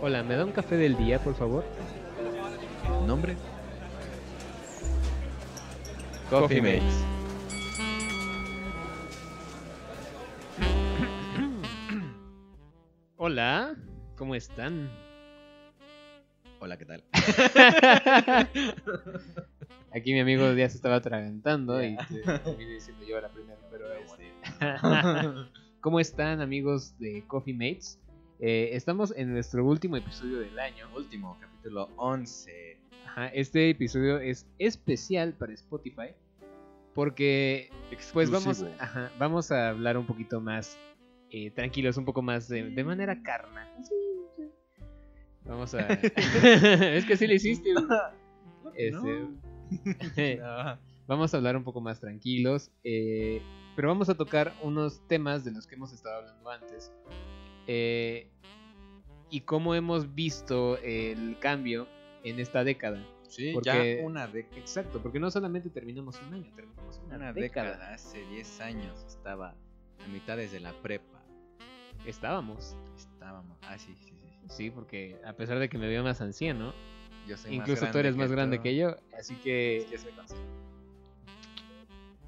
Hola, ¿me da un café del día, por favor? ¿Nombre? Coffee Mates. Hola, ¿cómo están? Hola, ¿qué tal? Aquí mi amigo ya se estaba atragantando y Ya. te vine diciendo yo la primera, pero este... ¿Cómo están amigos de Coffee Mates? Eh, estamos en nuestro último episodio del año. Último, capítulo 11. Ajá, este episodio es especial para Spotify porque pues vamos, ajá, vamos a hablar un poquito más eh, tranquilos, un poco más de, de manera carnal. Vamos a... es que sí lo hiciste. güey. Este, No. vamos a hablar un poco más tranquilos, eh, pero vamos a tocar unos temas de los que hemos estado hablando antes eh, y cómo hemos visto el cambio en esta década. Sí, Porque- ya una década. Exacto, porque no solamente terminamos un año, terminamos una, Una década. década. Hace 10 años estaba a mitad desde la prepa. Estábamos, Estábamos. Ah, sí, sí, sí. sí. sí, porque a pesar de que me veo más anciano, Yo soy más incluso tú eres más grande que yo, así que Es que soy consciente.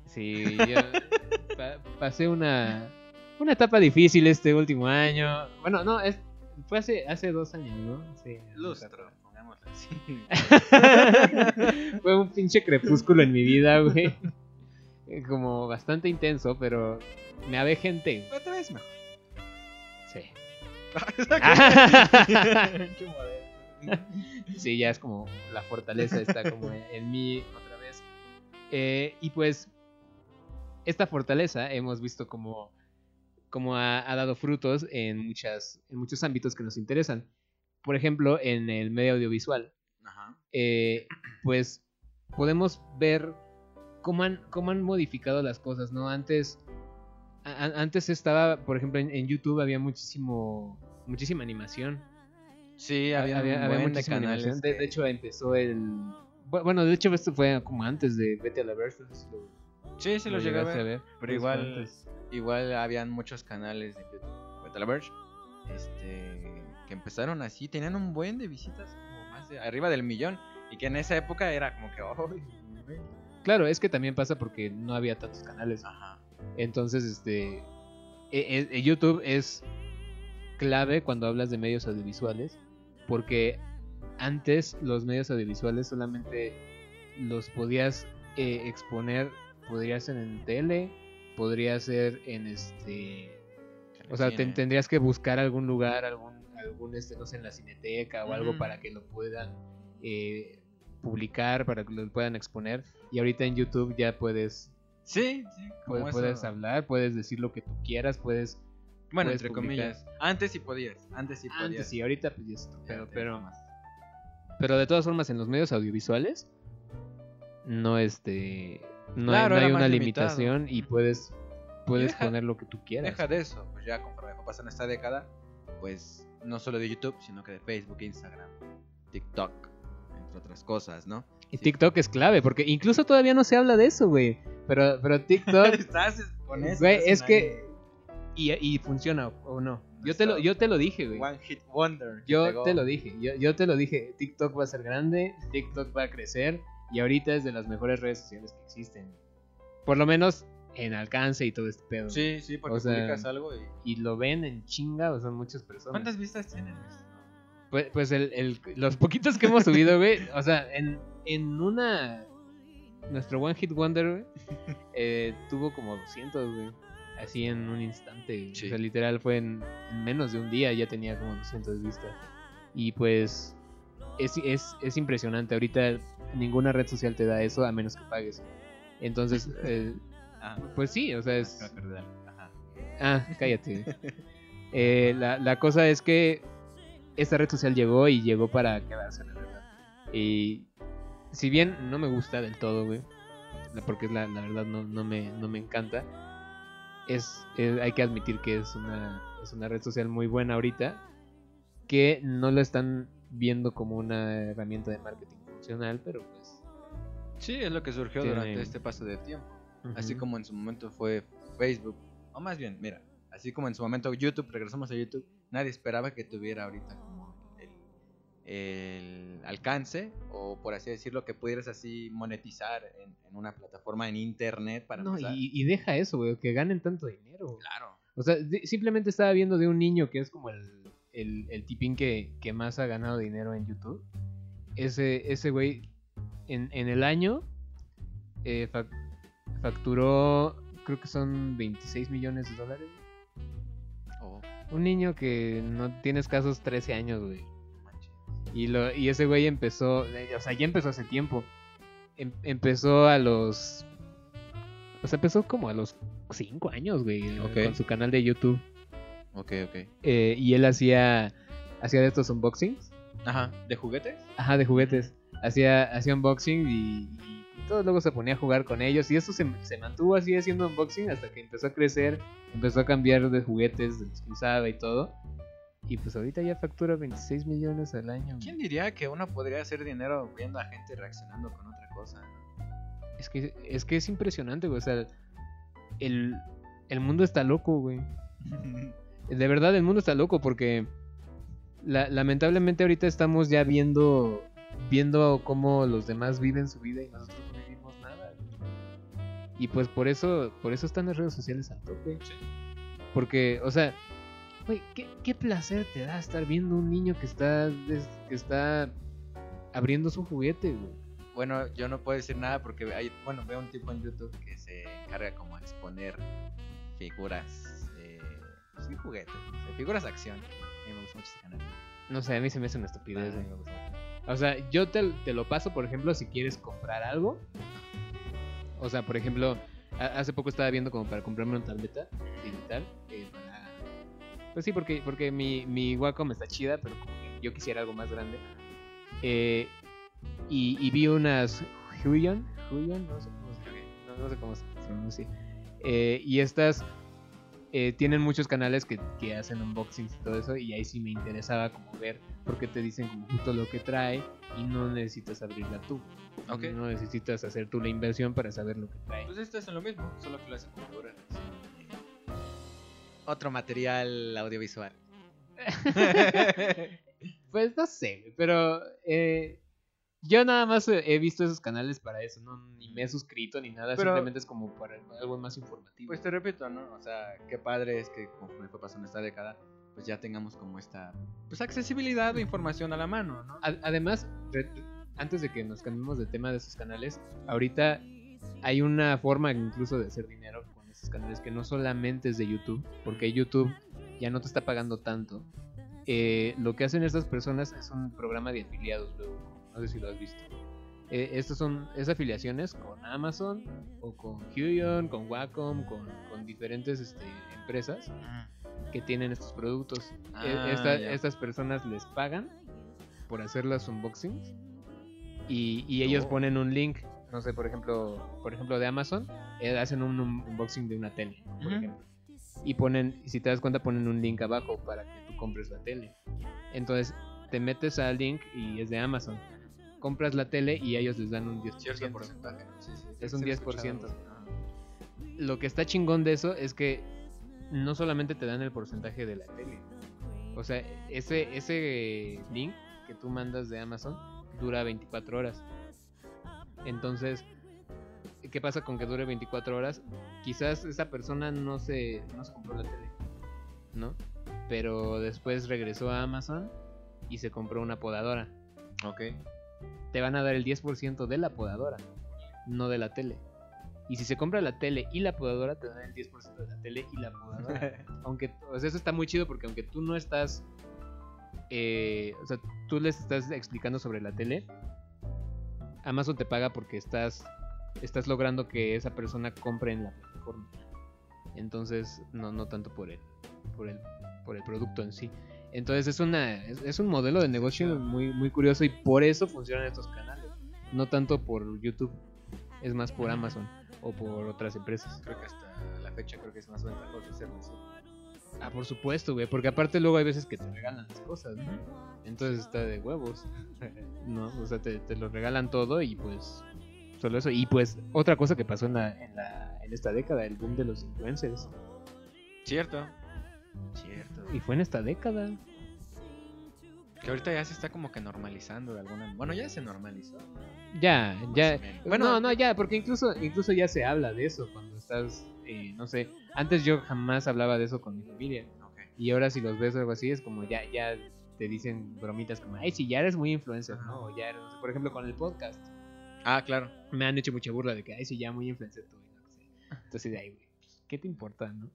Sí, yo pa- pasé una, una etapa difícil este último año. Bueno, no, es, fue hace, hace dos años, ¿no? Sí. Lustro, pongámoslo así. fue un pinche crepúsculo en mi vida, güey. Como bastante intenso, pero me avé gente. Te ves mejor. Sí. Sí, ya es como la fortaleza está como en, en mí otra vez. Eh, y pues, esta fortaleza hemos visto como, como ha, ha dado frutos en, muchas, en muchos ámbitos que nos interesan. Por ejemplo, en el medio audiovisual, Ajá. eh, pues podemos ver cómo han, cómo han modificado las cosas, ¿no? Antes, a- a- antes estaba, por ejemplo, en, en YouTube había muchísimo, muchísima animación. Sí, había, había, muchísima canales. animación. De, hecho, empezó el. bu- Bueno, de hecho, esto fue como antes de Vete a la lo- sí, sí, lo llegué a llegaste ver. Pero Pues igual, antes. Igual habían muchos canales de YouTube, la Verge, este, que empezaron así, tenían un buen de visitas, como más de arriba del millón, y que en esa época era como que. Claro, es que también pasa porque no había tantos canales. ajá, Entonces, este. e- e- YouTube es clave cuando hablas de medios audiovisuales. Porque antes los medios audiovisuales solamente los podías eh, exponer. Podría ser en tele, podría ser en este. O sea, te- tendrías que buscar algún lugar, algún, algún este, no sé, en la cineteca o algo para que lo puedan eh, publicar, para que lo puedan exponer. Y ahorita en YouTube ya puedes, Sí, sí, puedes, puedes hablar, puedes decir lo que tú quieras, puedes... Bueno, puedes entre publicar. comillas. Antes sí podías, antes sí podías. Antes sí, ahorita pues ya es otro Ya pedo, te- pero, pero de todas formas en los medios audiovisuales no este no, hay- Claro, no hay, una más limitación limitado. y puedes puedes deja- poner lo que tú quieras. Deja de eso, pues ya conforme fue pasando esta década, pues no solo de YouTube, sino que de Facebook, Instagram, TikTok, entre otras cosas, ¿no? Y Sí. TikTok es clave, porque incluso todavía no se habla de eso, güey. Pero, pero TikTok, Estás con eso. güey, es que... Y, y funciona o no. Yo te, lo, yo te lo dije, güey. One Hit Wonder. Yo pegó. te lo dije. Yo, yo te lo dije. TikTok va a ser grande, TikTok va a crecer. Y ahorita es de las mejores redes sociales que existen. Por lo menos en alcance y todo este pedo. Sí, sí, porque O sea, publicas algo y... Y lo ven en chinga, o son muchas personas. ¿Cuántas vistas tienen? Pues, pues el, el- los poquitos que hemos subido, güey. O sea, en, en una. Nuestro One Hit Wonder, güey. eh, tuvo como 200, güey. Así en un instante. Sí. O sea, literal fue en, en menos de un día ya tenía como 200 vistas. Y pues. Es, es, es impresionante. Ahorita ninguna red social te da eso a menos que pagues. Entonces, eh, Ah, pues sí, o sea, es. Ajá. Ah, cállate. Eh, la, la cosa es que esta red social llegó y llegó para quedarse, la verdad. Y si bien no me gusta del todo, güey, la- porque la, la verdad no, no, me, no me encanta, es, es- hay que admitir que es una, es una red social muy buena ahorita, que no lo están viendo como una herramienta de marketing funcional, pero pues... Sí, es lo que surgió Tiene- durante este paso de tiempo. Así como en su momento fue Facebook. O más bien, mira, así como en su momento YouTube, regresamos a YouTube, nadie esperaba que tuviera ahorita como el el alcance o por así decirlo que pudieras así monetizar en, en una plataforma en internet para No, y, y deja eso, güey, que ganen tanto dinero. Claro. O sea, simplemente estaba viendo de un niño que es como el, el, el tipín que, que más ha ganado dinero en YouTube. Ese, ese güey, en, en el año, eh, fac- facturó, creo que son 26 millones de dólares. Oh, Un niño que no tiene escasos 13 años, güey. Y, lo, y ese güey empezó, eh, o sea, ya empezó hace tiempo. Em- empezó a los... O sea, empezó como a los 5 años, güey, Ok. con su canal de YouTube. Ok, ok. Eh, y él hacía, hacía de estos unboxings. Ajá. ¿De juguetes? Ajá, de juguetes. Hacía, hacía unboxing y, y, todo luego se ponía a jugar con ellos. Y eso se, se mantuvo así haciendo unboxing hasta que empezó a crecer. Empezó a cambiar de juguetes, de los que usaba y todo. Y pues ahorita ya factura 26 millones al año. ¿Quién diría que uno podría hacer dinero viendo a gente reaccionando con otra cosa? no? Es que, es que es impresionante, güey. O sea, el, el mundo está loco, güey. De verdad, el mundo está loco porque la- lamentablemente ahorita estamos ya viendo viendo cómo los demás viven su vida y nosotros no vivimos nada. Y pues por eso por eso están las redes sociales a tope. Porque, o sea, güey, ¿qué, qué placer te da estar viendo un niño que está des- que está abriendo su juguete, güey. Bueno, yo no puedo decir nada porque hay, bueno, veo un tipo en YouTube que se encarga como a exponer figuras, eh, sí, juguetes, o sea, figuras de acción. A mí me gusta mucho ese canal. No sé, a mí se me hace una estupidez. Ah, a mí güey. me gusta mucho. O sea, yo te, te lo paso, por ejemplo, si quieres comprar algo. O sea, por ejemplo, hace poco estaba viendo como para comprarme una tableta digital. eh, para... Pues sí, porque, porque mi, mi Wacom está chida, pero como que yo quisiera algo más grande. Eh, y, y vi unas Huion, Huion, no sé cómo se, no, no sé cómo se pronuncia. Eh, y estas eh, tienen muchos canales que, que hacen unboxings y todo eso. Y ahí sí me interesaba como ver porque te dicen como justo lo que trae y no necesitas abrirla tú. No necesitas hacer tú la inversión para saber lo que trae. Pues esto es lo mismo, solo que lo hacen con figuras. Otro material audiovisual. Pues no sé, pero eh, yo nada más he visto esos canales para eso, no ni me he suscrito ni nada, Pero- simplemente es como para algo más informativo. Pues te repito, ¿no? O sea, qué padre es que conforme fue pasando esta década, pues ya tengamos como esta pues accesibilidad de información a la mano, ¿no? Además, antes de que nos cambiemos de tema de esos canales, ahorita hay una forma incluso de hacer dinero con esos canales que no solamente es de YouTube, porque YouTube ya no te está pagando tanto. Eh, lo que hacen estas personas es un programa de afiliados, luego, no sé si lo has visto. Eh, estas son es afiliaciones con Amazon o con Huion, con Wacom, con, con diferentes este, empresas que tienen estos productos. Ah, E- esta- estas personas les pagan por hacer las unboxings y, y ellos Oh. ponen un link. No sé, por ejemplo, por ejemplo de Amazon, eh, hacen un un- unboxing de una tele, por Ujú. ejemplo. Y ponen, si te das cuenta, ponen un link abajo para que tú compres la tele. Entonces, te metes al link y es de Amazon. Compras la tele y ellos les dan un 10%. Cierto porcentaje. Sí, sí, Es un lo he 10%. escuchado. Ajá. Lo que está chingón de eso es que no solamente te dan el porcentaje de la tele. O sea, ese, ese link que tú mandas de Amazon dura 24 horas. Entonces, ¿qué pasa con que dure 24 horas? Quizás esa persona no se, no se compró la tele, ¿no? Pero después regresó a Amazon y se compró una podadora. Ok. Te van a dar el 10% de la podadora, no de la tele. Y si se compra la tele y la podadora, te dan el 10% de la tele y la podadora. aunque, o sea, eso está muy chido porque aunque tú no estás, eh, o sea, tú les estás explicando sobre la tele, Amazon te paga porque estás, estás logrando que esa persona compre en la plataforma. Entonces, no, no tanto por el, por el, por el producto en sí. Entonces es una, es, es un modelo de negocio muy, muy curioso y por eso funcionan estos canales. No tanto por YouTube, es más por Amazon o por otras empresas. Creo que hasta la fecha creo que es más ventajoso hacerlo así. Ah, por supuesto, güey, porque aparte luego hay veces que te regalan las cosas, ¿no? Entonces está de huevos, ¿no? O sea, te, te lo regalan todo y pues solo eso. Y pues otra cosa que pasó en, la, en, la, en esta década, el boom de los influencers. Cierto. Cierto. Y fue en esta década. Que ahorita ya se está como que normalizando de alguna Bueno, ya se normalizó. Ya, ya. Bueno, no, no, ya, porque incluso, incluso ya se habla de eso cuando estás, eh, no sé, antes yo jamás hablaba de eso con mi familia. Ok. Y ahora si los ves o algo así, es como ya, ya te dicen bromitas como, ay, si ya eres muy influencer, ¿no? O ya eres, no sé, por ejemplo, con el podcast. Ah, claro. Me han hecho mucha burla de que, ay, si ya muy influencer tú. y no sé. Entonces, de ahí, güey, pues, ¿qué te importa, no?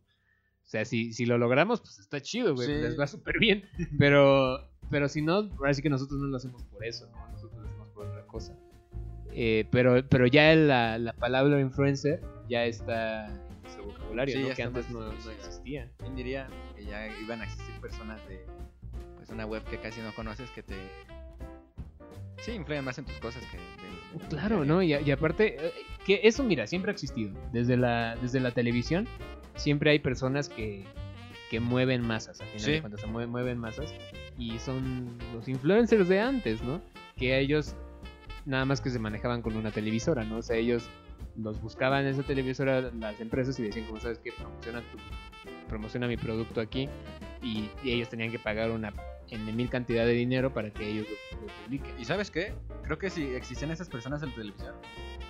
O sea, si, si lo logramos, pues está chido, güey, Sí. pues, les va súper bien. Pero, pero si no, sí que nosotros no lo hacemos por eso, ¿no? Nosotros lo hacemos por otra cosa. Eh, pero, pero ya la, la palabra influencer ya está en nuestro vocabulario, Sí, ¿no? Que antes no, no existía. ¿Quién diría que ya iban a existir personas de pues una web que casi no conoces que te sí influyen más en tus cosas que del- del Claro? ¿no? Y, y aparte, eh, que eso, mira, siempre ha existido. Desde la, desde la televisión, siempre hay personas que, que mueven masas. Al final Sí. de cuentas, se mueven, mueven masas. Y son los influencers de antes, ¿no? Que ellos nada más que se manejaban con una televisora, ¿no? O sea, ellos los buscaban en esa televisora las empresas y decían, como sabes que promociona, tu- promociona mi producto aquí. Y, y ellos tenían que pagar una en mil cantidad de dinero para que ellos lo, lo publiquen. ¿Y sabes qué? Creo que sí existían esas personas en la televisión,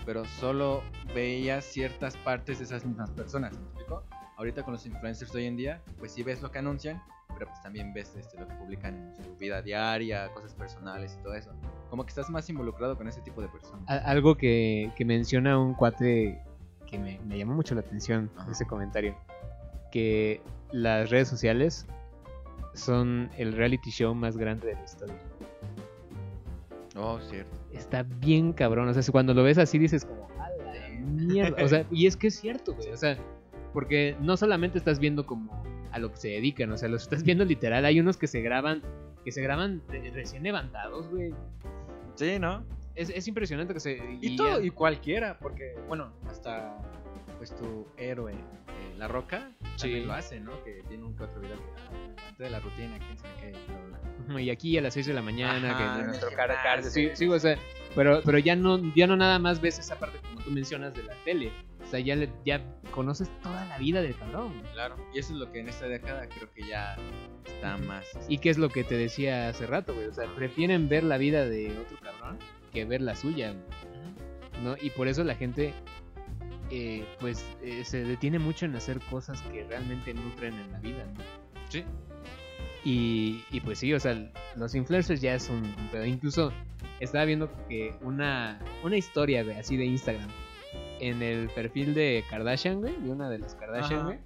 pero solo veías ciertas partes de esas mismas personas, ¿me explico? Ahorita con los influencers de hoy en día, pues sí ves lo que anuncian, pero pues también ves este, lo que publican en su vida diaria, cosas personales y todo eso. Como que estás más involucrado con ese tipo de personas. Algo que, que menciona un cuate que me, me llamó mucho la atención Ajá. ese comentario que las redes sociales son el reality show más grande de la historia Oh, cierto. está bien cabrón o sea cuando lo ves así dices como a la mierda o sea y es que es cierto güey o sea porque no solamente estás viendo como a lo que se dedican o sea los estás viendo literal. Hay unos que se graban que se graban recién levantados güey. Sí, ¿no? es, es impresionante que se Y, ya- todo, y cualquiera, porque, bueno, hasta pues tu héroe, eh, La Roca, Sí. lo hace, ¿no? Que tiene un que otro video de la rutina, quién sabe qué, Y aquí a las 6 de la mañana, Ajá, que nuestro gimnasio, car car- sí, sí. sí, o sea, pero, pero ya no, ya no nada más ves esa parte como tú mencionas de la tele. O sea, ya, le- ya conoces toda la vida del cabrón. Claro, y eso es lo que en esta década creo que ya está más. Y qué es lo que te decía hace rato, güey. O sea, prefieren ver la vida de otro cabrón que ver la suya, ¿no? Y por eso la gente, eh, pues, eh, se detiene mucho en hacer cosas que realmente nutren en la vida, ¿no? Sí. Y, y pues sí, o sea, los influencers ya es un, un pedo. Incluso estaba viendo que una, una historia, güey, así de Instagram, en el perfil de Kardashian, güey, de una de las Kardashian, Ajá. güey,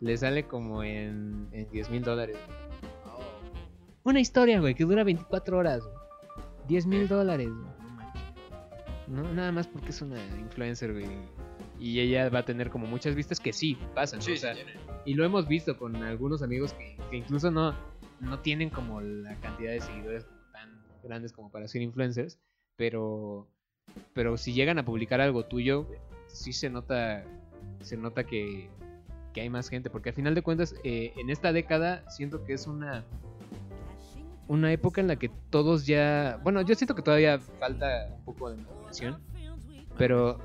le sale como en, en 10 mil dólares. Oh, Una historia, güey, que dura 24 horas, güey. 10 mil dólares, güey. No, nada más porque es una influencer, güey. Y ella va a tener como muchas vistas que sí pasan, ¿no? Sí, o sea, sí tiene. y lo hemos visto con algunos amigos que, que incluso no, no tienen como la cantidad de seguidores como tan grandes como para ser influencers, pero pero si llegan a publicar algo tuyo, sí se nota se nota que, que hay más gente, porque al final de cuentas eh, en esta década siento que es una una época en la que todos ya, bueno, yo siento que todavía falta un poco de maduración, pero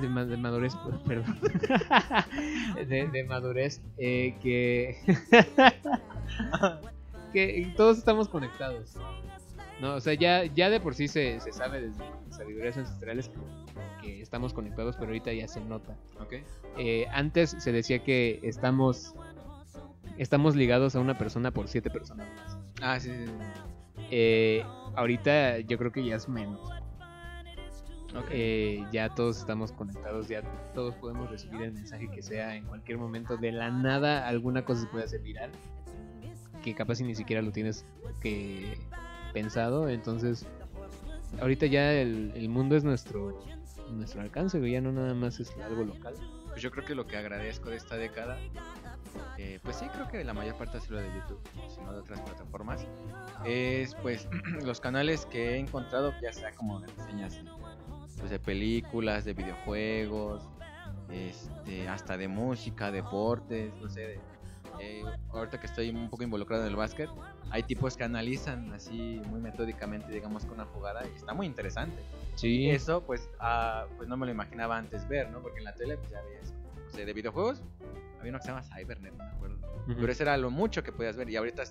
de, ma- de madurez, perdón, de, de madurez, eh, que que todos estamos conectados. No, o sea, ya, ya de por sí se, se sabe desde las sabidurías ancestrales que, que estamos conectados, pero ahorita ya se nota. Ok. Eh, antes se decía que estamos estamos ligados a una persona por siete personas más. Ah, sí, sí, sí. Eh, ahorita yo creo que ya es menos. Eh, ya todos estamos conectados, ya todos podemos recibir el mensaje que sea en cualquier momento. De la nada alguna cosa se puede hacer viral, que capaz si ni siquiera lo tienes que pensado. Entonces, ahorita ya el, el mundo es nuestro nuestro alcance, ya no nada más es algo local. Pues yo creo que lo que agradezco de esta década, eh, pues sí, creo que la mayor parte ha sido de YouTube, sino de otras plataformas, es pues los canales que he encontrado, ya sea como de reseñas pues, de películas, de videojuegos, este, hasta de música, deportes, no sé. eh, ahorita que estoy un poco involucrado en el básquet, hay tipos que analizan así muy metódicamente, digamos, con una jugada y está muy interesante. Sí, Eso, pues, ah, pues no me lo imaginaba antes ver, ¿no? Porque en la tele, pues ya veías, no sé, de videojuegos, había uno que se llama Cybernet, me acuerdo. Ujú. Pero eso era lo mucho que podías ver. Y ahorita,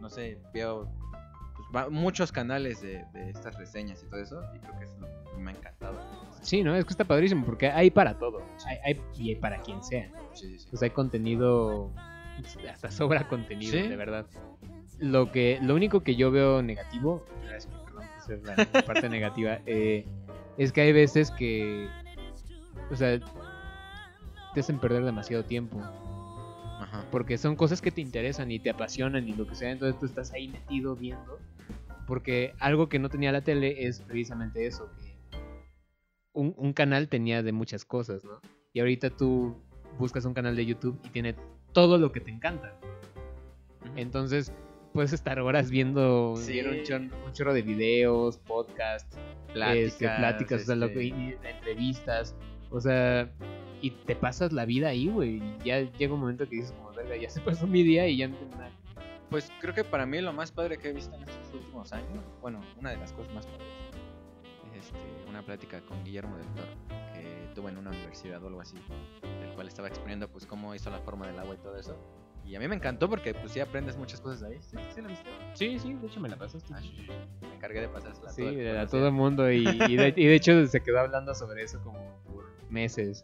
no sé, veo va- muchos canales de, de estas reseñas y todo eso. Y creo que es lo que me ha encantado. Sí, ¿no? Es que está padrísimo porque hay para todo. Hay, hay- y hay para quien sea. Sí, sí, sí. Pues hay contenido, hasta sobra contenido, de verdad. Lo que, lo único que yo veo negativo, es que, perdón la parte negativa, eh, es que hay veces que, o sea, te hacen perder demasiado tiempo. Ajá. Porque son cosas que te interesan y te apasionan y lo que sea, entonces tú estás ahí metido viendo. Porque algo que no tenía la tele es precisamente eso, que un, un canal tenía de muchas cosas, ¿no? Y ahorita tú buscas un canal de YouTube y tiene todo lo que te encanta. Entonces puedes estar horas viendo Sí. un, chorro, un chorro de videos, podcasts, Pláticas, este, pláticas, o sea, lo este, que- y- entrevistas, o sea, y te pasas la vida ahí, güey. y Ya llega un momento que dices, como, verga, ya se pasó mi día y ya no tengo nada. Pues creo que para mí lo más padre que he visto en estos últimos años, bueno, una de las cosas más padres, es este, una plática con Guillermo del Toro, que tuvo en una universidad o algo así, del cual estaba exponiendo pues cómo hizo la forma del agua y todo eso. Y a mí me encantó porque pues sí aprendes muchas cosas de ahí. ¿Sí, ¿Sí lo viste? Sí, sí, de hecho me la pasaste. Ah. Me encargué de pasársela a Sí, todo el a todo el mundo y, y de, y de hecho se quedó hablando sobre eso como por meses.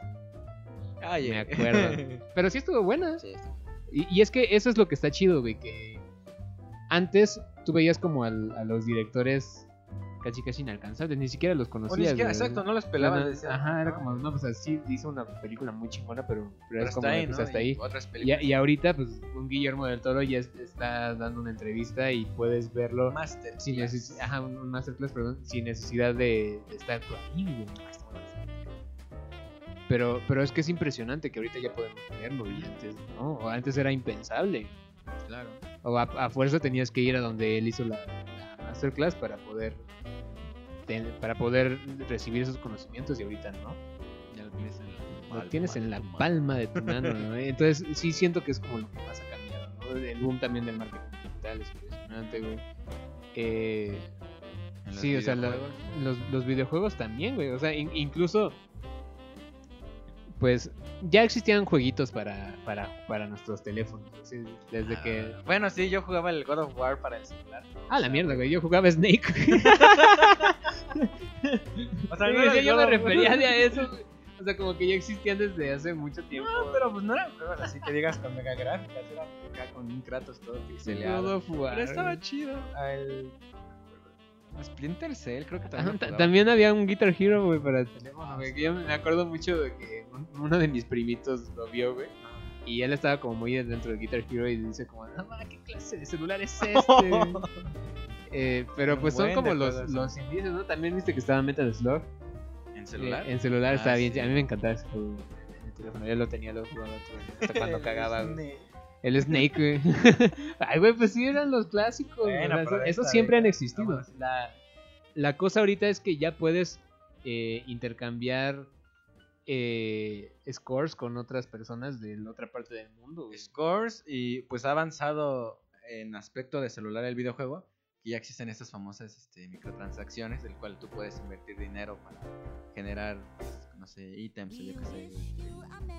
Ay, me eh. acuerdo. Pero sí estuvo buena. sí, sí. Y, y es que eso es lo que está chido, güey, que antes tú veías como al- a los directores casi casi inalcanzables, ni siquiera los O conocías. ni siquiera, exacto, no los. No, decías, Ajá, era ¿no? como, no, pues así hizo una película muy chingona, pero, pero, Pero es como, ahí, pues ¿no? hasta Y ahí. Otras películas. y ahorita, pues, un Guillermo del Toro ya es- está dando una entrevista y puedes verlo Master. sin necesidad, ajá, un masterclass, perdón, sin necesidad de, de estar tú ahí. Pero, pero es que es impresionante que ahorita ya podemos verlo y antes, ¿no? O antes era impensable. Claro. O a, a fuerza tenías que ir a donde él hizo la, la masterclass para poder para poder recibir esos conocimientos y ahorita no. Ya lo tienes en la Lo palma tienes de en la tu mano. palma de tu mano, ¿no? Entonces sí siento que es como lo que más ha cambiado, ¿no? El boom también del marketing digital es impresionante, güey. Eh, sí, o sea, la- los, los videojuegos también, güey. O sea, in- incluso, pues, ya existían jueguitos para, para, para nuestros teléfonos. desde que... Ah, Bueno, sí, yo jugaba el God of War para el celular. Ah, la mierda, güey. Yo jugaba Snake. O sea, no sí, yo God me refería de a eso. O sea, como que ya existían desde hace mucho tiempo. No, pero pues no era juegos así que digas con mega gráficas, era acá con un Kratos todo God pixeleado. of War, Pero estaba chido. El... Splinter Cell, creo que también. también había un Guitar Hero, güey, para el teléfono, güey. que Yo me acuerdo mucho de que uno de mis primitos lo vio, güey. Y él estaba como muy dentro del Guitar Hero y dice como, no, ¿qué clase de celular es este? Eh, pero pues son como de los, los indicios, ¿no? También viste que estaba Metal Slug. ¿En celular? Eh, en celular Ah, estaba bien. A mí me encantaba ese juego en el teléfono. Yo lo tenía, lo jugaba hasta cuando cagaba, güey. El Snake, güey. Ay, güey, pues sí eran los clásicos. güey. Bueno, O sea, pero eso de eso esta siempre han existido. La, la cosa ahorita es que ya puedes eh, intercambiar eh, scores con otras personas de la otra parte del mundo. güey. Scores y pues ha avanzado en aspecto de celular el videojuego. Y ya existen estas famosas este, microtransacciones del cual tú puedes invertir dinero para generar, pues, no sé, ítems o yo qué sé,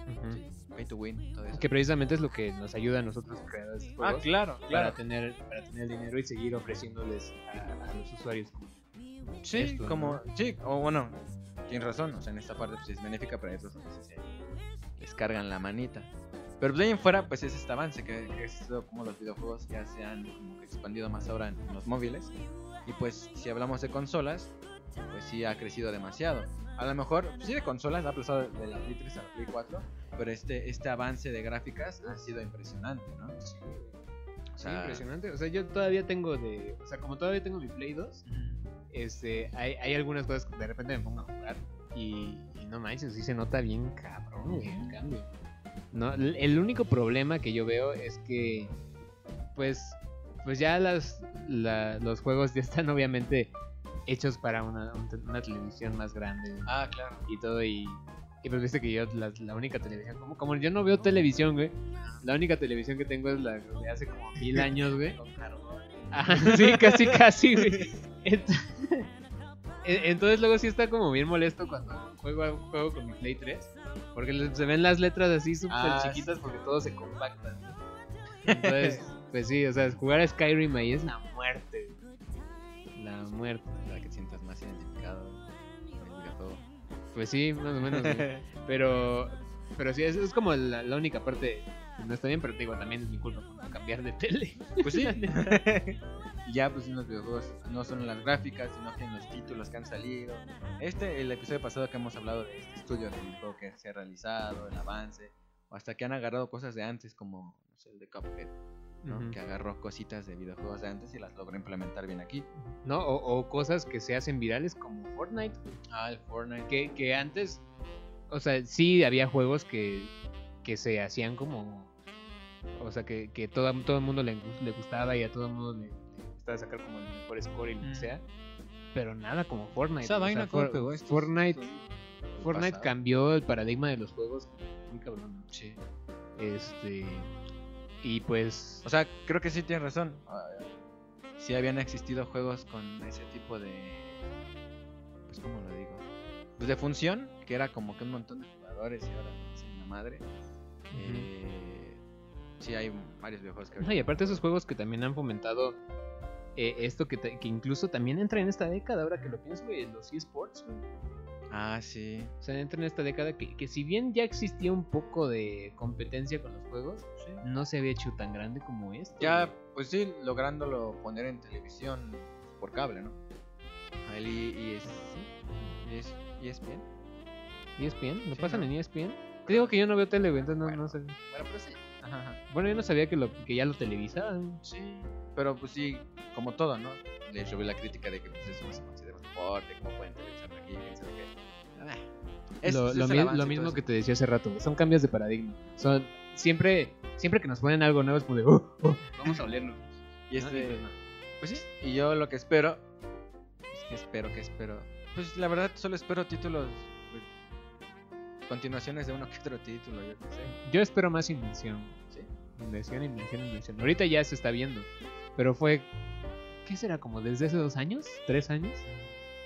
Ujú. pay to win, todo eso. Que precisamente es lo que nos ayuda a nosotros creadores de Ah, claro, para tener para tener dinero y seguir ofreciéndoles a, a los usuarios. Sí, esto, como, ¿no? sí, o bueno, tienes razón, o sea, en esta parte pues es benéfica para otros donde se les cargan la manita. Pero pues de ahí en fuera, pues es este avance, que, que es como los videojuegos ya se han como que expandido más ahora en, en los móviles. Y pues si hablamos de consolas, pues sí ha crecido demasiado. A lo mejor, sí de consolas, ha pasado de la Play 3 a la Play 4, pero este, este avance de gráficas ha sido impresionante, ¿no? O Sí, sea, impresionante. O sea, yo todavía tengo de. O sea, como todavía tengo mi Play 2, este, hay, hay algunas cosas que de repente me pongo a jugar y, y no manches, sí se nota bien cabrón, güey, el cambio. No, el único problema que yo veo es que, pues, pues ya las, la- los juegos ya están obviamente hechos para una, una televisión más grande Ah, claro. y todo y, y pues viste que yo la, la única televisión, como, como yo no veo televisión, güey, la única televisión que tengo es la de hace como mil años, güey. Con carbón. Ajá, sí, casi, casi, güey. E- Entonces luego sí está como bien molesto cuando juego, juego con mi Play 3. Porque se ven las letras así súper Ah, chiquitas sí. porque todo se compacta. Entonces, pues sí, o sea, jugar a Skyrim ahí es la muerte. La muerte. Para que sientas más identificado. Pues sí, más o menos. Pero, pero sí, es, es como la, la única parte no está bien, pero te digo, también es mi culpa por no cambiar de tele. Pues sí. Ya, pues en los videojuegos no son las gráficas, sino que en los títulos que han salido. Este, el episodio pasado que hemos hablado de este estudio del juego que se ha realizado, el avance, o hasta que han agarrado cosas de antes, como no sé, el de Cuphead, ¿no? Que agarró cositas de videojuegos de antes y las logró implementar bien aquí. ¿No? O, o cosas que se hacen virales como Fortnite. Ah, el Fortnite. Que, que antes, o sea, sí había juegos que, que se hacían como. O sea, que, que todo, todo el mundo le, le gustaba y a todo el mundo le, le gustaba sacar como el mejor score y lo que Mm. sea. Pero nada como Fortnite. Esa o sea, vaina, ¿cómo For- pegó esto? Fortnite, Fortnite pasado. cambió el paradigma de los juegos muy cabrón. Sí. Este. Y pues. O sea, creo que sí tienes razón. Ah, Sí habían existido juegos con ese tipo de... Pues, ¿cómo lo digo? Pues de función, que era como que un montón de jugadores y ahora es una madre. Eh, sí, hay varios videojuegos que... No, y aparte esos juegos que también han fomentado eh, esto que, te- que incluso también entra en esta década, ahora que lo pienso, güey, los eSports, güey. Ah, sí. O sea, entra en esta década que, que si bien ya existía un poco de competencia con los juegos, no se había hecho tan grande como esto. Ya, güey. pues sí, lográndolo poner en televisión por cable, ¿no? El I- IS... IS... ESPN. ESPN, ¿lo Sí, pasan ¿no? en ESPN? Te digo que yo no veo tele, entonces no, Bueno. no sé. Bueno, pero sí. Ajá, ajá. Bueno, yo no sabía que, lo, que ya lo televisaban. Sí, pero pues sí, como todo, ¿no? Le llovió la crítica de que pues, eso no se considera un deporte, cómo pueden televisar aquí, quién sabe qué. Ah, es- lo, es mi- mismo que te decía hace rato, son cambios de paradigma. Son siempre, siempre que nos ponen algo nuevo es como de, "Oh, oh, vamos a olerlo. Y este, no. pues sí, y yo lo que espero, es que espero, que espero, pues la verdad solo espero títulos, continuaciones de uno que otro título, yo qué sé. Yo espero más invención. Sí. Invención, invención, invención. Ahorita ya se está viendo. Pero fue. ¿Qué será? ¿Como desde hace dos años? ¿Tres años?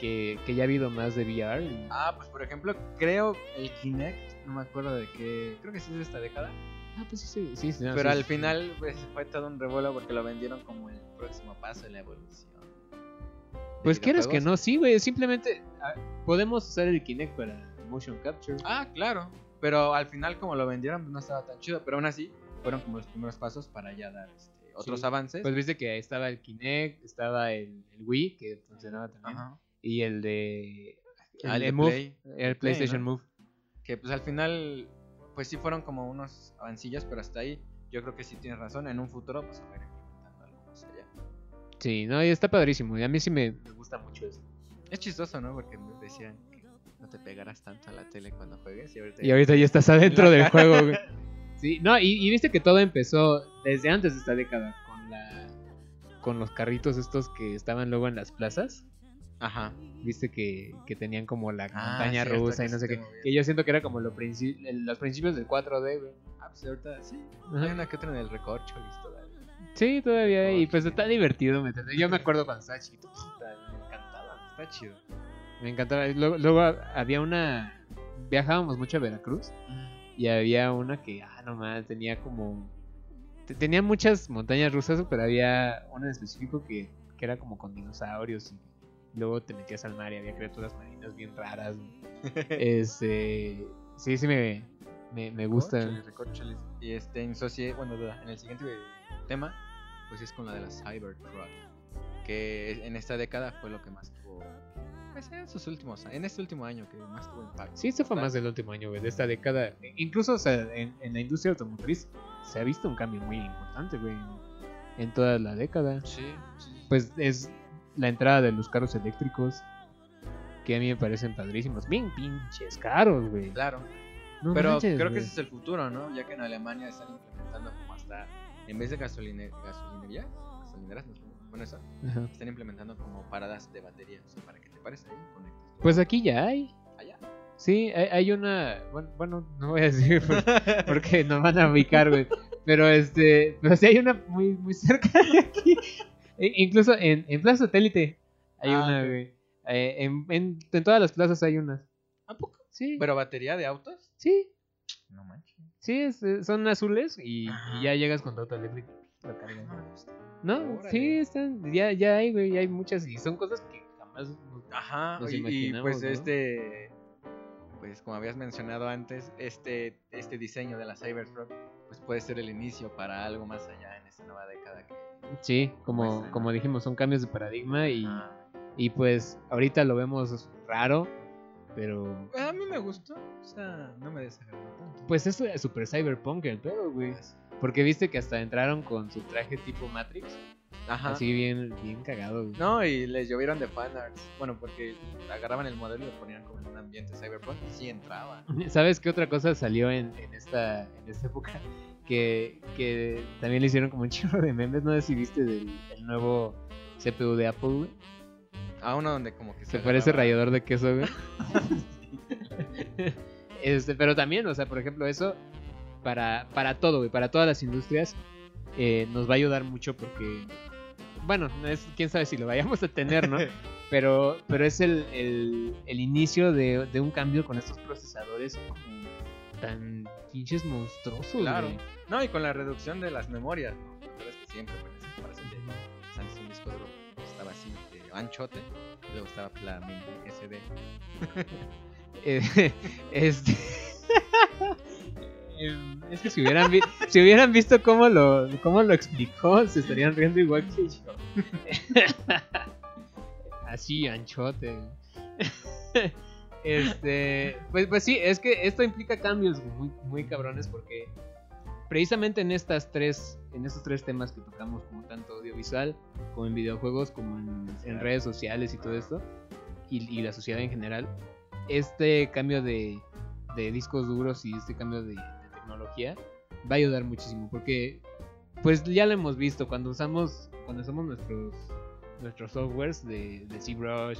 Que, que ya ha habido más de VR. y- Ah, pues por ejemplo, creo el Kinect, no me acuerdo de qué, creo que sí es de esta década. Ah, pues sí, sí. sí, no, Pero sí, al sí. final pues, fue todo un revuelo porque lo vendieron como el próximo paso de la evolución. Pues quieres que no, sí, güey. Simplemente ah, podemos usar el Kinect para motion capture. Ah, claro. Pero al final como lo vendieron no estaba tan chido. Pero aún así fueron como los primeros pasos para ya dar este, otros Sí. avances. Pues viste que estaba el Kinect, estaba el, el Wii, que funcionaba también. Ajá. Y el de. El, el de Move, Play. el El Play, PlayStation ¿no? Move. Que pues al final pues sí fueron como unos avancillos, pero hasta ahí yo creo que sí tienes razón. En un futuro pues a ver implementando algo más allá. Sí, no, y está padrísimo. Y a mí sí me, me gusta mucho eso. Es chistoso, ¿no? Porque me decían no te pegarás tanto a la tele cuando juegues y ahorita, Y ahorita ya estás adentro del juego, güey. Sí, no, y, y viste que todo empezó desde antes de esta década con la con los carritos estos que estaban luego en las plazas. Ajá. Viste que, que tenían como la Ah, montaña cierto, rusa y no sé qué. Que yo siento que era como lo princi- el- los principios del 4D, güey. Ah, pues ahorita sí. Hay una que otra en el recorcho listo. Sí, todavía. Y Oh, pues sí. está divertido, ¿me entiendes? Yo me acuerdo cuando estaba chiquito. puta, Me encantaba. Está chido. Me encantaba. Luego, luego había una... Viajábamos mucho a Veracruz. Y había una que, ah, no más, tenía como. te- Tenía muchas montañas rusas, pero había una en específico que, que era como con dinosaurios. Y luego te metías al mar y había criaturas marinas bien raras. este. Sí, sí, me, me, me gusta. Recórcholis, recórcholis. Y este, en, socie- bueno, en el siguiente tema, pues es con la de la Cybertruck. Que en esta década fue lo que más tuvo. Pues en sus últimos en este último año que más tuvo impacto. Sí, esto fue más del último año, güey, de esta década. Incluso, o sea, en, en la industria automotriz se ha visto un cambio muy importante, güey, en, en toda la década. Sí, sí. Pues es la entrada de los carros eléctricos, que a mí me parecen padrísimos. Bien pinches caros, güey. Claro. No Pero manches, creo que ese es el futuro, ¿no? Ya que en Alemania están implementando como hasta. En vez de gasoline, gasolinería, gasolineras, no sé, bueno, eso, Ajá. están implementando como paradas de batería. O sea, para que te pares ahí y conectes. tu Pues aquí ya hay. Allá. Sí, hay, hay una. Bueno, bueno, no voy a decir por- porque nos van a ubicar, güey. Pero este. Pero sí hay una muy, muy cerca de aquí. E- incluso en, en Plaza Satélite hay Ah, una, güey. Eh, en, en, en todas las plazas hay unas. ¿A poco? Sí. ¿Pero batería de autos? Sí. No manches. Sí, es- eh, son azules y, Ah. y ya llegas con tu auto eléctrico. Lo cargas. No. Sí, están, ya, ya hay, güey, ya hay muchas y son cosas que jamás... Ajá, Nos y- y, pues ¿no? este, pues como habías mencionado antes, este, este diseño de la Cybertruck, pues puede ser el inicio para algo más allá en esta nueva década que... Sí, como, Muestran, como dijimos, son cambios de paradigma y, Ah. y pues ahorita lo vemos raro, pero Pues, a mí me gustó, o sea, no me desagradó tanto. pues eso es super cyberpunk el pedo, güey. Porque viste que hasta entraron con su traje tipo Matrix, Ajá. así bien, bien cagado, güey. No, y les llovieron de fanarts. Bueno, porque agarraban el modelo y lo ponían como en un ambiente cyberpunk y sí entraba. ¿Sabes qué otra cosa salió en, en esta, en esta época? Que, que también le hicieron como un chorro de memes, no viste del el nuevo CPU de Apple, güey. A uno donde como que Se parece agarraba- rallador de queso, güey. este, pero también, o sea, por ejemplo, eso para, para todo, güey, para todas las industrias eh, nos va a ayudar mucho porque, bueno, no es, quién sabe si lo vayamos a tener, ¿no? Pero, pero es el, el, el inicio de, de un cambio con estos procesadores tan pinches monstruosos, Claro. güey. No, y con la reducción de las memorias, ¿no? ¿Recuerdas que siempre con esa comparación de pues, antes un disco duro estaba así, de anchote, luego estaba la mini SD. Eh, este... Es que si hubieran, vi- si hubieran visto cómo lo, cómo lo explicó, se estarían riendo igual que yo. Así, anchote. Este, pues, pues sí, es que esto implica cambios muy, muy cabrones porque precisamente en estas tres, en estos tres temas que tocamos, como tanto audiovisual, como en videojuegos, como en, en redes sociales y todo esto, y, y la sociedad en general, este cambio de, de discos duros y este cambio de tecnología va a ayudar muchísimo porque pues ya lo hemos visto cuando usamos cuando usamos nuestros nuestros softwares de, de ZBrush,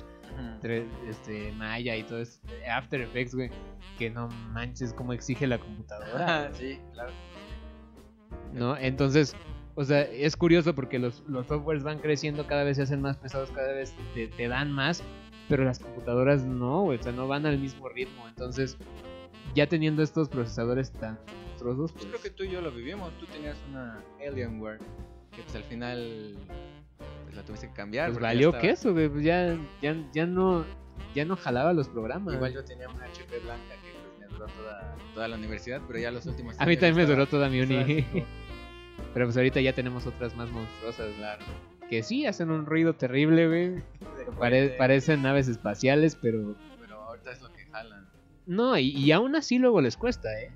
tre- este Maya y todo eso, After Effects, güey, que no manches cómo exige la computadora, sí, claro. ¿no? Entonces, o sea, es curioso porque los, los softwares van creciendo, cada vez se hacen más pesados, cada vez te, te dan más, pero las computadoras no, güey, o sea, no van al mismo ritmo. Entonces, ya teniendo estos procesadores tan Pues pues, creo que tú y yo lo vivimos. Tú tenías una Alienware que pues al final pues, la tuviste que cambiar. pues valió que eso, güey, pues ya, ya, ya no, ya no jalaba los programas. Igual yo tenía una HP blanca que pues, me duró toda, toda la universidad, pero ya los últimos A mí también me duró toda mi uni. Pero pues ahorita ya tenemos otras más monstruosas, claro. Que sí hacen un ruido terrible, güey. Pare- parecen naves espaciales, pero Pero ahorita es lo que jalan. No, y, y aún así luego les cuesta, ¿eh?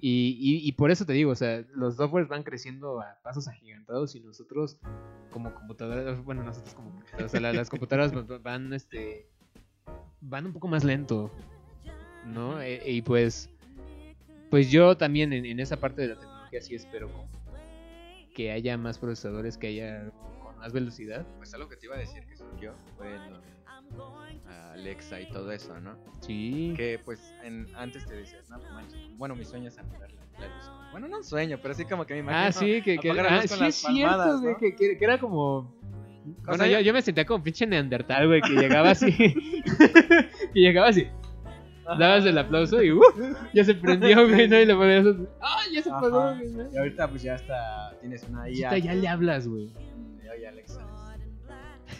Y, y, y por eso te digo, o sea, los softwares van creciendo a pasos agigantados y nosotros como computadoras, bueno, nosotros como computadoras, o sea, la- las computadoras van- este, van un poco más lento, ¿no? E- y pues, pues yo también en, en esa parte de la tecnología sí espero que haya más procesadores, que haya con más velocidad. Pues algo que te iba a decir que surgió fue lo Alexa y todo eso, ¿no? Sí. Que pues en, antes te decías, no, manches, bueno, mi sueño es apagar la, luz. Bueno, no un sueño, pero sí como que me imagino. Ah, sí, que, que ah, sí es cierto, palmadas, ¿no? que, que- que era como... O Bueno, sea, yo, yo me sentía como pinche neandertal, güey, que llegaba así, que llegaba así, dabas el aplauso y ¡uh! ya se prendió, güey, ¿no? Y le ponías así, ¡ah, ya se güey! ¿no? Y ahorita pues ya hasta tienes una IA. Ya le hablas, güey. Oye, Alexa.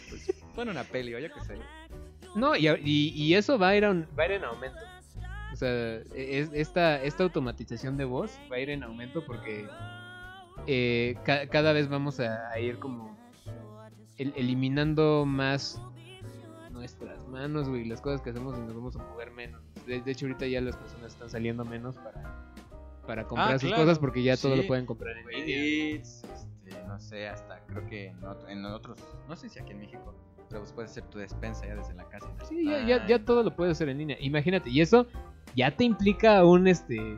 Pues, pon una peli, o yo qué sé. No, y, y, y eso va a, ir a un- va a ir en aumento. O sea, es- esta, esta automatización de voz va a ir en aumento porque eh, ca- cada vez vamos a, a ir como el- eliminando más nuestras manos, güey, las cosas que hacemos y nos vamos a mover menos. De, de hecho, ahorita ya las personas están saliendo menos para, para comprar sus Ah, claro. cosas porque ya todo lo pueden comprar en. Eats, este, no sé, hasta creo que en, en otros, no sé si aquí en México, pero pues puedes hacer tu despensa ya desde la casa. Sí, ya, ya, ya todo lo puedes hacer en línea. Imagínate, y eso ya te implica un este.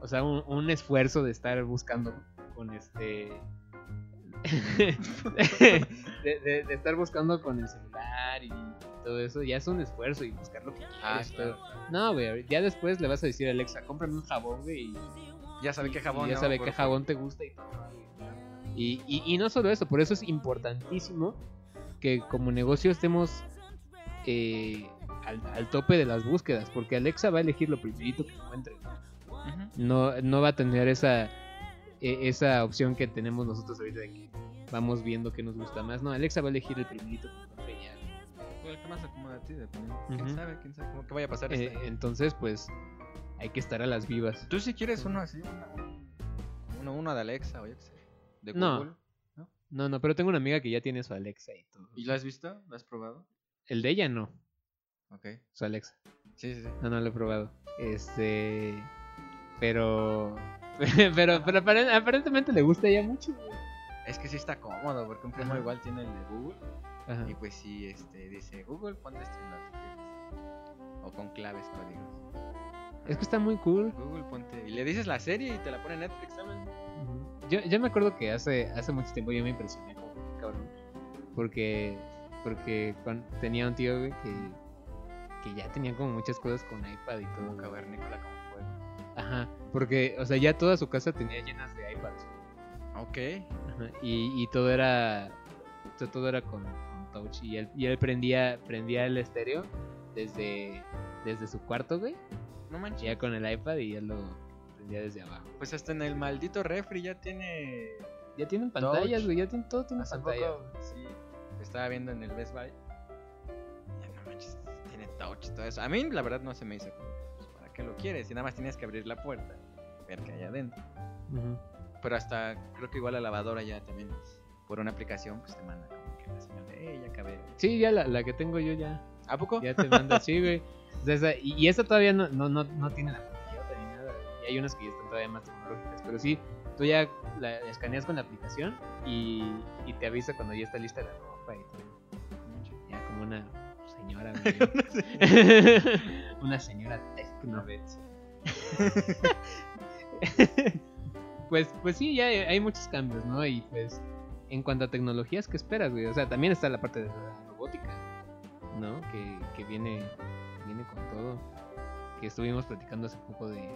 O sea, un, un esfuerzo de estar buscando con este. de, de- de estar buscando con el celular y todo eso. Ya es un esfuerzo y buscar lo que quieres. Ah, claro. todo. No, güey, ya después le vas a decir a Alexa, cómprame un jabón, güey. Y, Ya sabe qué jabón. ya ¿no? sabe qué jabón te gusta y todo. Y, y, y no solo eso, por eso es importantísimo que como negocio estemos eh, al, al tope de las búsquedas, porque Alexa va a elegir lo primerito que encuentre. No, no va a tener esa e- esa opción que tenemos nosotros ahorita de que vamos viendo qué nos gusta más. No, Alexa va a elegir el primerito que encuentre ya. El que más acomoda a ti, dependiendo. ¿Quién sabe? ¿Quién sabe cómo que vaya a pasar Eh, entonces, pues, hay que estar a las vivas. Tú si quieres uno así, uno, uno de Alexa o yo qué sé, de. Google. No, no, pero tengo una amiga que ya tiene su Alexa y todo. ¿Y lo has visto? ¿Lo has probado? El de ella no, Ok. su Alexa. Sí, sí, sí. No, no lo he probado. Este. Pero. Pero, pero aparen- aparentemente le gusta ya mucho. Es que sí está cómodo, porque un primo Ajá. igual tiene el de Google. Ajá. Y pues sí, este, dice Google, ponte esto en las teclas". O con claves, códigos. Es que está muy cool. Google, ponte. Y le dices la serie y te la pone Netflix, ¿sabes? Yo, yo me acuerdo que hace, hace mucho tiempo yo me impresioné como que, cabrón. Porque, porque tenía un tío güey, que, que ya tenía como muchas cosas con iPad y todo. Cavernícola, como fuego. Ajá. Porque, o sea, ya toda su casa tenía llenas de iPads. Ok. Ajá, Y, y todo era. todo era con, con touch. Y él, y él prendía, prendía el estéreo desde, desde su cuarto, güey. No manches. Ya con el iPad y él lo prendía desde abajo. Pues hasta en el maldito refri ya tiene. Ya tienen pantallas, güey. Ya tienen, todo tiene pantalla. poco, sí. Estaba viendo en el Best Buy. Ya no manches, tiene touch y todo eso. A mí, la verdad, no se me hizo como que, pues, ¿para qué lo quieres? Y nada más tienes que abrir la puerta, ver qué hay adentro. Pero hasta creo que igual la lavadora ya también es- por una aplicación pues te manda como que la señal de, eh, ya acabé. Sí, ya la, la que tengo yo ya. ¿A poco? Ya te manda así, güey. Esa- y, esta todavía no, no, no, no tiene la. Y hay unas que ya están todavía más tecnológicas. Pero sí, tú ya la escaneas con la aplicación y, y te avisa cuando ya está lista la ropa y todo. Ya como una señora, una señora tecnovet. pues, pues sí, ya hay, hay muchos cambios, ¿no? Y pues, en cuanto a tecnologías, ¿qué esperas, güey? O sea, también está la parte de la robótica, ¿no? Que, que viene, viene con todo. Que estuvimos platicando hace poco de,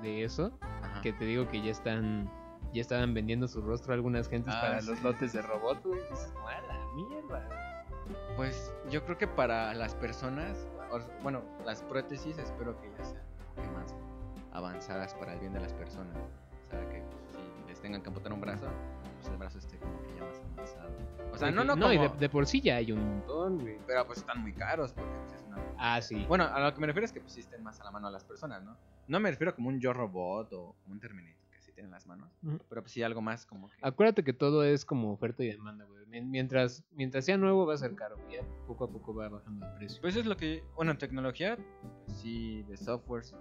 de eso. Ajá. Que te digo que ya están, ya estaban vendiendo su rostro algunas gentes Ah, para sí, los lotes de robot, güey. Dices, "A la mierda. Pues yo creo que para las personas, bueno, las prótesis espero que ya sean más avanzadas para el bien de las personas. O sea, que pues, si les tengan que amputar un brazo, pues el brazo esté como que ya más O sea, no, no, y como... de, de por sí ya hay un montón, güey. Pero pues están muy caros porque pues, es una... Ah, sí. Bueno, a lo que me refiero es que pues sí estén más a la mano a las personas, ¿no? No me refiero como un Yo Robot o como un Terminator que sí tienen las manos. Pero pues sí algo más como que... Acuérdate que todo es como oferta y demanda, güey. Mien- Mientras, mientras sea nuevo va a ser caro, güey. Poco a poco va bajando el precio. Pues es lo que... Bueno, en tecnología, pues, sí, de softwares,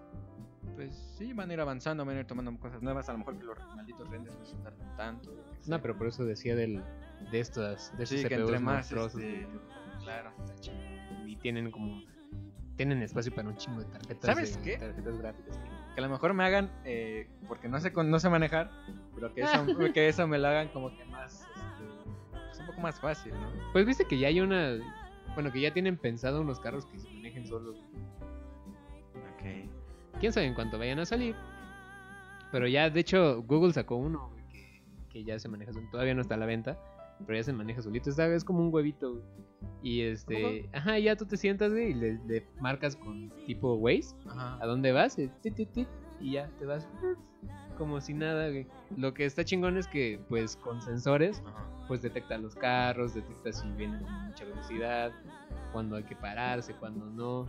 pues sí van a ir avanzando, van a ir tomando cosas nuevas. A lo mejor que los malditos renders no se tardan tanto. No, pero por eso decía del, de estas, de estos Sí, que entre más, este, claro. Y tienen como... Tienen espacio para un chingo de tarjetas. ¿Sabes de- qué? Tarjetas gráficas. que- Que a lo mejor me hagan, eh, porque no sé, no sé manejar, pero que eso, que eso me lo hagan como que más... este, pues, un poco más fácil, ¿no? Pues viste que ya hay una... Bueno, que ya tienen pensado unos carros que se manejen solos. Ok. quién sabe en cuánto vayan a salir. Pero ya, de hecho, Google sacó uno que, que ya se maneja. Todavía no está a la venta, pero ya se maneja solito. Esta vez como un huevito. güey. Y este, ajá, ya tú te sientas güey, y le, le marcas con tipo Waze Ajá. a dónde vas, y, tit, tit, tit, y ya te vas como si nada. güey. Lo que está chingón es que, pues, con sensores, Ajá. pues detecta los carros, detecta si vienen con mucha velocidad, cuando hay que pararse, cuando no.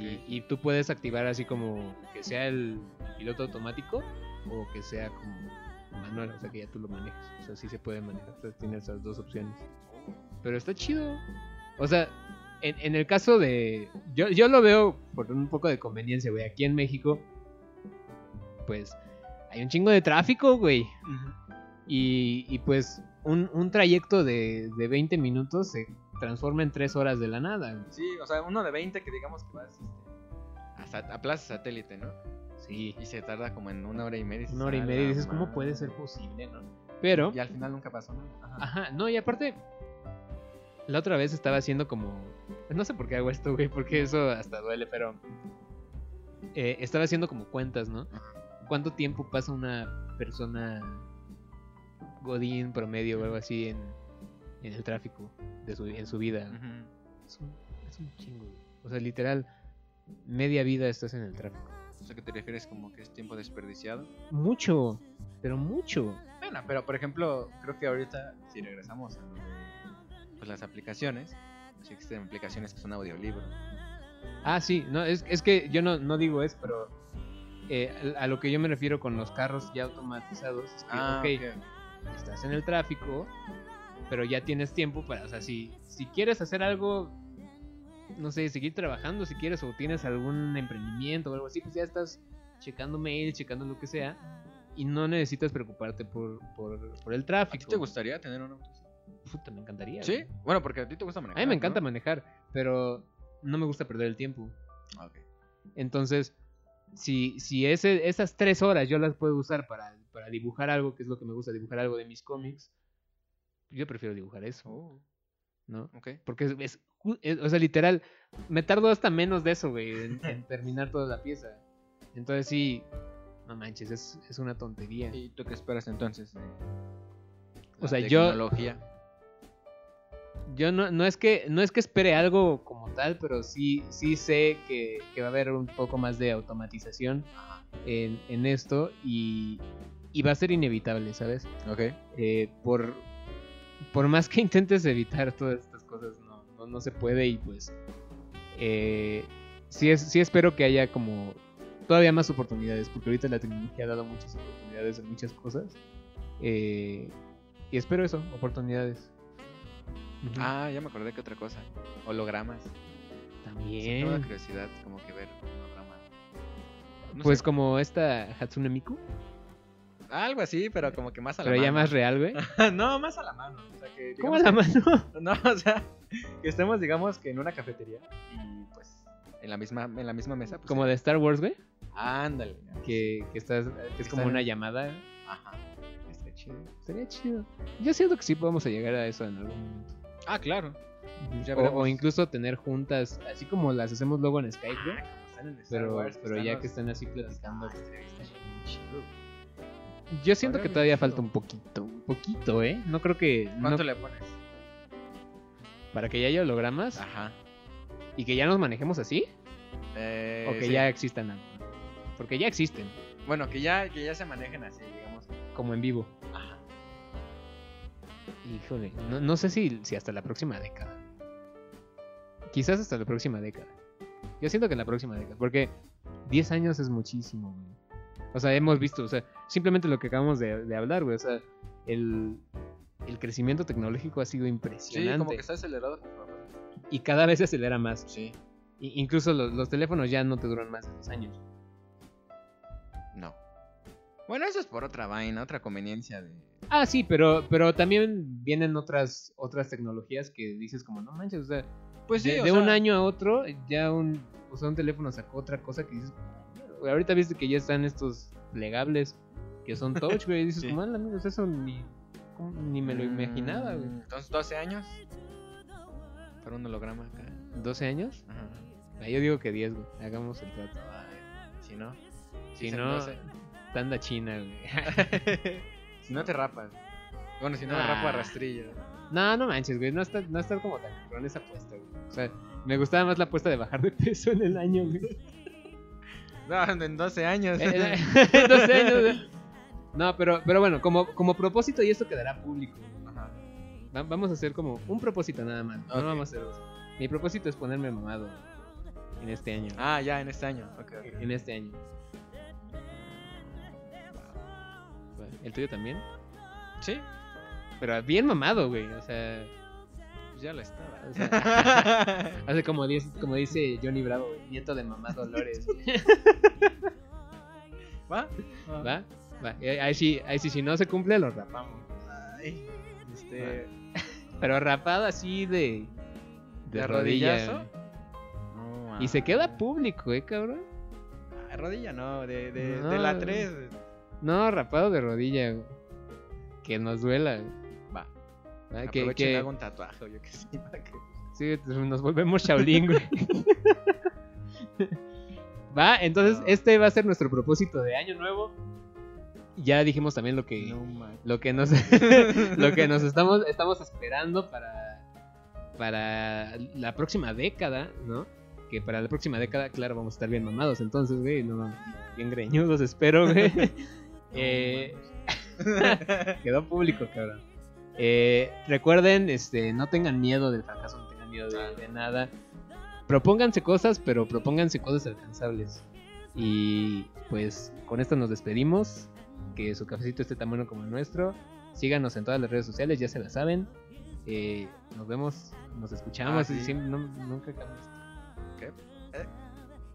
Y, y tú puedes activar así como que sea el piloto automático o que sea como manual, o sea que ya tú lo manejas. O sea, sí se puede manejar, o sea, tiene esas dos opciones. Pero está chido. O sea, en, en el caso de... Yo, yo lo veo por un poco de conveniencia, güey. Aquí en México, pues hay un chingo de tráfico, güey. Y, y pues un, un trayecto de, de 20 minutos se transforma en 3 horas de la nada. güey. Sí, o sea, uno de 20 que digamos que vas este, a, sa- a Plaza Satélite, ¿no? Sí. Y se tarda como en una hora y media. Una hora y "A media y dices, ¿cómo madre". puede ser posible, no? Pero, Y al final nunca pasó nada. Ajá. ajá, no, y aparte, la otra vez estaba haciendo como, no sé por qué hago esto, güey, porque eso hasta duele, pero eh, estaba haciendo como cuentas, ¿no? ¿Cuánto tiempo pasa una persona godín promedio o algo así en, en el tráfico de su, en su vida? Es un, es un chingo, güey. O sea, literal, media vida estás en el tráfico. O sea, que te refieres como que es tiempo desperdiciado. Mucho. pero mucho. Bueno, pero por ejemplo, creo que ahorita, si regresamos a pues, las aplicaciones, pues existen aplicaciones que son audiolibros. Ah, sí, no, es, es que yo no, no digo eso, pero eh, a lo que yo me refiero con los carros ya automatizados es que, Ah, ok, estás en el tráfico, pero ya tienes tiempo para, o sea, si, si quieres hacer algo, no sé, seguir trabajando si quieres, o tienes algún emprendimiento o algo así, pues ya estás checando mail, checando lo que sea, y no necesitas preocuparte por, por, por el ¿A tráfico. ti te gustaría tener un auto? Puta, me encantaría. Sí, güey. bueno, porque a ti te gusta A manejar. mí me ¿no? encanta manejar, pero no me gusta perder el tiempo. Ah, ok. Entonces, si, si ese, esas tres horas yo las puedo usar para, para dibujar algo, que es lo que me gusta, dibujar algo de mis cómics, yo prefiero dibujar eso, Oh, ¿no? ok. Porque es, es ju- es- o sea, literal, me tardo hasta menos de eso, güey, en, en terminar toda la pieza. Entonces sí, no manches, es, es una tontería. ¿Y tú qué esperas entonces? O sea, yo- tecnología? Yo no, no es que no es que espere algo como tal, pero sí, sí sé que, que va a haber un poco más de automatización en, en esto y, y va a ser inevitable, ¿sabes? Ok. Eh, por, por más que intentes evitar todas estas cosas, no, no, no se puede y pues eh, sí, es, sí espero que haya como todavía más oportunidades, porque ahorita la tecnología ha dado muchas oportunidades en muchas cosas. eh, y espero eso, oportunidades. Ah, ya me acordé que otra cosa. Hologramas. Sí, también. la curiosidad como que ver un holograma. No Pues sé, como esta Hatsune Miku, algo así, pero como que más a la pero ya mano. más real, güey. no, más a la mano. O sea, que, ¿Cómo a la mano? que- No, o sea, que estemos, digamos, que en una cafetería y pues en la misma, en la misma mesa. Pues, Como de Star Wars, güey. Ándale. Que, que estás, que es como Están- una llamada. Ajá. Está chido. Estaría chido. Yo siento que sí podemos llegar a eso en algún momento. Ah, claro. Ya o, incluso tener juntas, así como las hacemos luego en Skype, güey. Ah, como están en Star Pero, Wars, pero ya que están así platicando. Ah, bien chido. Yo siento que todavía falta un poquito. Un poquito, ¿eh? No creo que. no- ¿Cuánto le pones? para que ya haya hologramas Ajá. y que ya nos manejemos así. Eh, o que sí. ya existan. Porque ya existen, Bueno, que ya, que ya se manejen así, digamos. como en vivo. Ajá. Híjole, no, no sé si, si hasta la próxima década. Quizás hasta la próxima década. Yo siento que la próxima década, porque 10 años es muchísimo, güey. O sea, hemos visto, o sea, simplemente lo que acabamos de, de hablar, güey. O sea, el, el crecimiento tecnológico ha sido Sí, impresionante. como que está acelerado. Y cada vez se acelera más. Sí. Incluso los, los teléfonos ya no te duran más de dos años. No. Bueno, eso es por otra vaina, otra conveniencia de. Ah, sí, pero, pero también vienen otras, otras tecnologías que dices como, no manches, o sea, Pues sí, de, o de sea, un año a otro, ya un, o sea, un teléfono sacó otra cosa que dices, "Güey, ahorita viste que ya están estos plegables que son touch, güey, y dices, Sí. como, "Ah, amigos, eso ni, ni me lo imaginaba, güey. Mm, Entonces, 12 años. Para un holograma acá. ¿12 años? Ajá. Ah, yo digo que 10, güey, hagamos el trato. Ay, si no. Si no, 12. tanda china, güey. si no te rapas. Bueno, si no me Ah. rapo a rastrillo. no, no manches, güey, no está, no está como tan con esa apuesta, güey. O sea, me gustaba más la apuesta de bajar de peso en el año, güey. No, en 12 años. Eh, 12 años, güey. No, pero, pero bueno, como, como propósito y esto quedará público. Ajá. Va- vamos a hacer como un propósito nada más. No vamos a hacer dos. Mi propósito es ponerme mamado en este año. Ah, ya, en este año. Ok, ok. En este año. ¿El tuyo también? Sí, Pero bien mamado, güey. O sea, pues ya lo estaba. o sea, hace como, diez- como dice Johnny Bravo, nieto de mamá Dolores. ¿Va? ¿Va? Eh, Ahí sí, ahí sí, si no se cumple, lo rapamos. Ay, este. Pero rapado así de. De, ¿De rodilla. rodillazo? No, Y se queda público, eh, cabrón. Ah, rodilla no, de, de, No. de la 3. No, rapado de rodilla, güey. Que nos duela. Va. ¿Va? Que, que hago un tatuaje, yo que- sí, nos volvemos Shaolin, güey. Va, entonces No. este va a ser nuestro propósito de año nuevo. Ya dijimos también lo que, No, lo que nos, lo que nos estamos, estamos esperando para, para la próxima década, ¿no? Que para la próxima década, claro, vamos a estar bien mamados. Entonces, güey, no, bien greñudos, espero, güey. Eh. Quedó público, cabrón. Eh, recuerden, este, no tengan miedo del fracaso, no tengan miedo de, de nada. Propónganse cosas, pero propónganse cosas alcanzables. Y pues con esto nos despedimos. Que su cafecito esté tan bueno como el nuestro. Síganos en todas las redes sociales, ya se la saben. Eh, nos vemos, nos escuchamos Ah, y siempre- no- nunca cambiamos. ¿Qué? ¿Eh?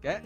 ¿Qué?